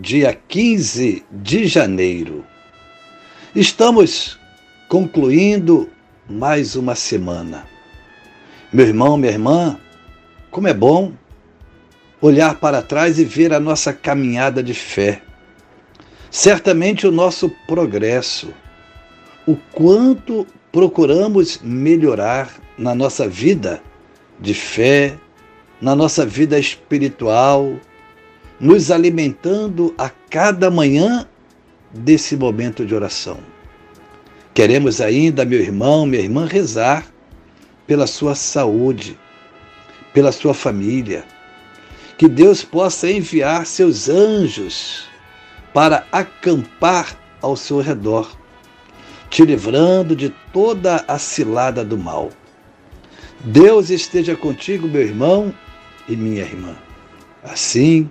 dia 15 de janeiro, estamos concluindo mais uma semana. Meu irmão, minha irmã, como é bom olhar para trás e ver a nossa caminhada de fé. Certamente o nosso progresso, o quanto procuramos melhorar na nossa vida de fé, na nossa vida espiritual, nos alimentando a cada manhã desse momento de oração. Queremos ainda, meu irmão, minha irmã, rezar pela sua saúde, pela sua família. Que Deus possa enviar seus anjos para acampar ao seu redor, te livrando de toda a cilada do mal. Deus esteja contigo, meu irmão e minha irmã. Assim,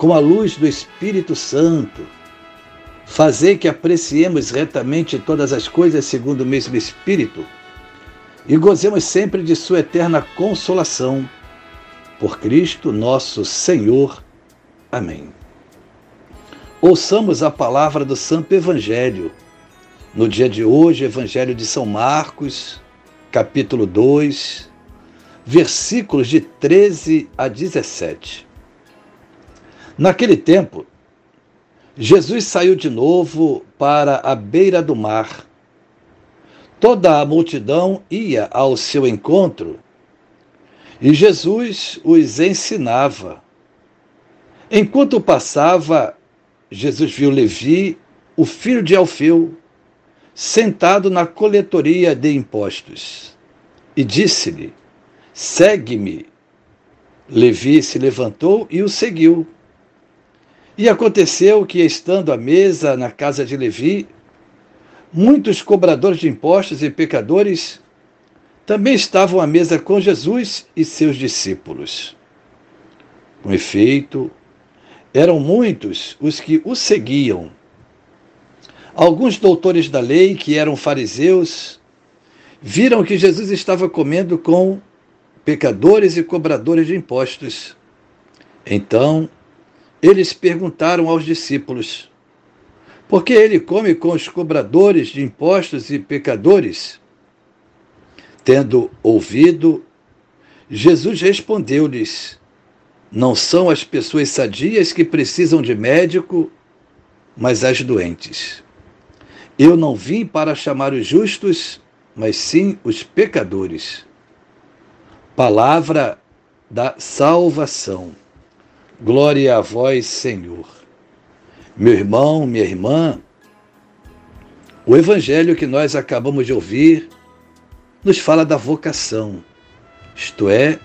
com a luz do Espírito Santo. Fazei que apreciemos retamente todas as coisas segundo o mesmo Espírito e gozemos sempre de Sua eterna consolação. Por Cristo nosso Senhor. Amém. Ouçamos a palavra do Santo Evangelho. No dia de hoje, Evangelho de São Marcos, capítulo 2, versículos de 13 a 17. Naquele tempo, Jesus saiu de novo para a beira do mar. Toda a multidão ia ao seu encontro e Jesus os ensinava. Enquanto passava, Jesus viu Levi, o filho de Alfeu, sentado na coletoria de impostos, e disse-lhe: Segue-me. Levi se levantou e o seguiu. E aconteceu que, estando à mesa na casa de Levi, muitos cobradores de impostos e pecadores também estavam à mesa com Jesus e seus discípulos. Com efeito, eram muitos os que o seguiam. Alguns doutores da lei, que eram fariseus, viram que Jesus estava comendo com pecadores e cobradores de impostos. Então, eles perguntaram aos discípulos: Por que ele come com os cobradores de impostos e pecadores? Tendo ouvido, Jesus respondeu-lhes: Não são as pessoas sadias que precisam de médico, mas as doentes. Eu não vim para chamar os justos, mas sim os pecadores. Palavra da salvação. Glória a vós, Senhor. Meu irmão, minha irmã, o evangelho que nós acabamos de ouvir nos fala da vocação, isto é,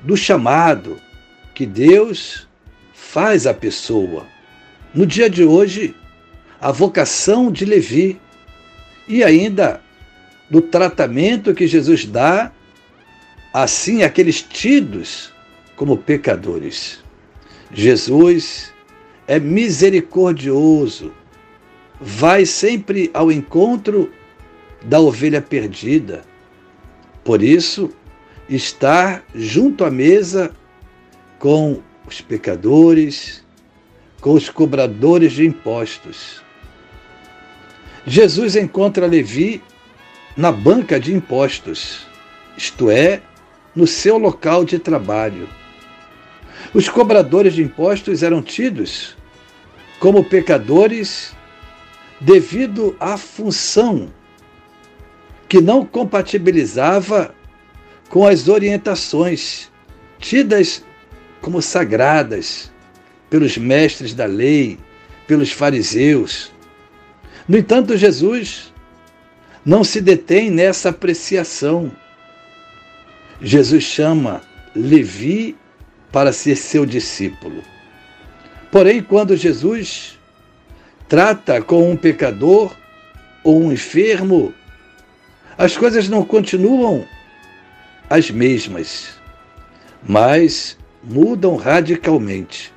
do chamado que Deus faz à pessoa. No dia de hoje, a vocação de Levi e ainda do tratamento que Jesus dá assim aqueles tidos como pecadores. Jesus é misericordioso vai sempre ao encontro da ovelha perdida. Por isso, estar junto à mesa com os pecadores, com os cobradores de impostos. Jesus encontra Levi na banca de impostos, isto é, no seu local de trabalho. Os cobradores de impostos eram tidos como pecadores devido à função que não compatibilizava com as orientações tidas como sagradas pelos mestres da lei, pelos fariseus. No entanto, Jesus não se detém nessa apreciação. Jesus chama Levi para ser seu discípulo. Porém, quando Jesus trata com um pecador ou um enfermo, as coisas não continuam as mesmas, mas mudam radicalmente.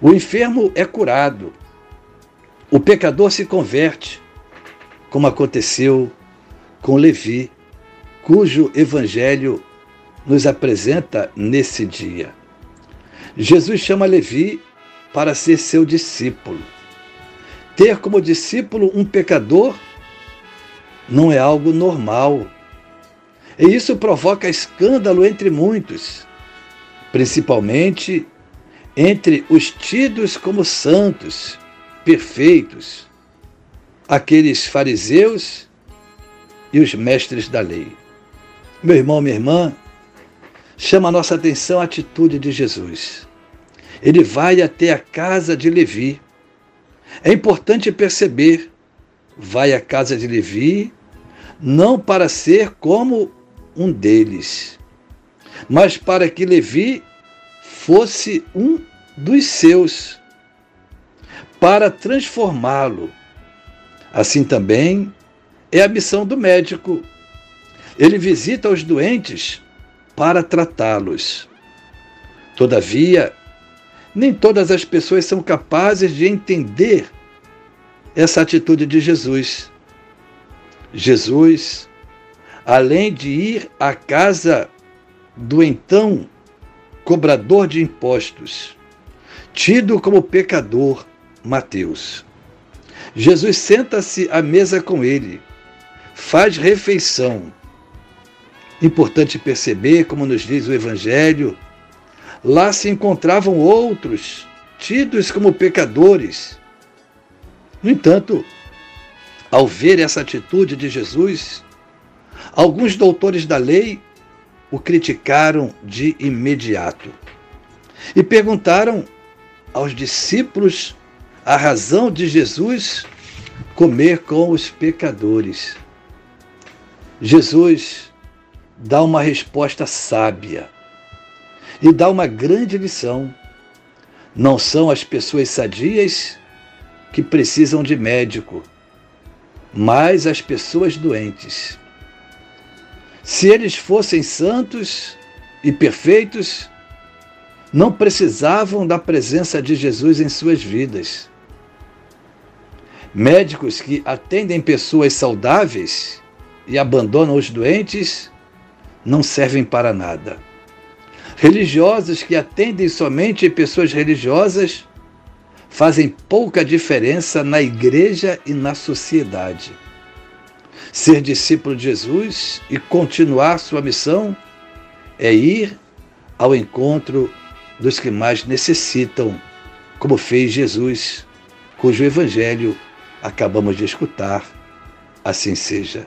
O enfermo é curado, o pecador se converte, como aconteceu com Levi, cujo evangelho nos apresenta nesse dia. Jesus chama Levi para ser seu discípulo. Ter como discípulo um pecador não é algo normal. E isso provoca escândalo entre muitos, principalmente entre os tidos como santos, perfeitos, aqueles fariseus e os mestres da lei. Meu irmão, minha irmã, chama a nossa atenção a atitude de Jesus. Ele vai até a casa de Levi. É importante perceber, vai à casa de Levi não para ser como um deles, mas para que Levi fosse um dos seus, para transformá-lo. Assim também é a missão do médico. Ele visita os doentes para tratá-los. Todavia, nem todas as pessoas são capazes de entender essa atitude de Jesus. Jesus, além de ir à casa do então cobrador de impostos, tido como pecador, Mateus. Jesus senta-se à mesa com ele, faz refeição. Importante perceber, como nos diz o Evangelho, lá se encontravam outros, tidos como pecadores. No entanto, ao ver essa atitude de Jesus, alguns doutores da lei o criticaram de imediato e perguntaram aos discípulos a razão de Jesus comer com os pecadores. Jesus dá uma resposta sábia e dá uma grande lição. Não são as pessoas sadias que precisam de médico, mas as pessoas doentes. Se eles fossem santos e perfeitos, não precisavam da presença de Jesus em suas vidas. Médicos que atendem pessoas saudáveis e abandonam os doentes não servem para nada. Religiosos que atendem somente pessoas religiosas fazem pouca diferença na igreja e na sociedade. Ser discípulo de Jesus e continuar sua missão é ir ao encontro dos que mais necessitam, como fez Jesus, cujo evangelho acabamos de escutar. Assim seja.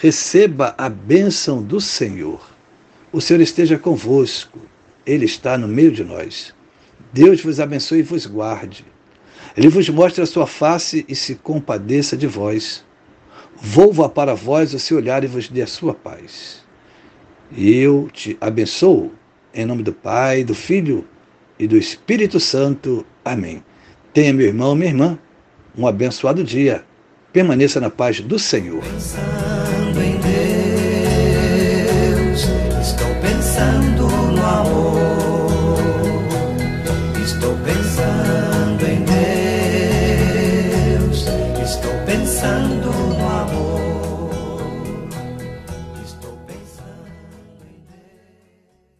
receba a bênção do Senhor. O Senhor esteja convosco, Ele está no meio de nós. Deus vos abençoe e vos guarde. Ele vos mostre a sua face e se compadeça de vós. Volva para vós o seu olhar e vos dê a sua paz. E eu te abençoo, em nome do Pai, do Filho e do Espírito Santo. Amém. Tenha, meu irmão, minha irmã, um abençoado dia. Permaneça na paz do Senhor. Estou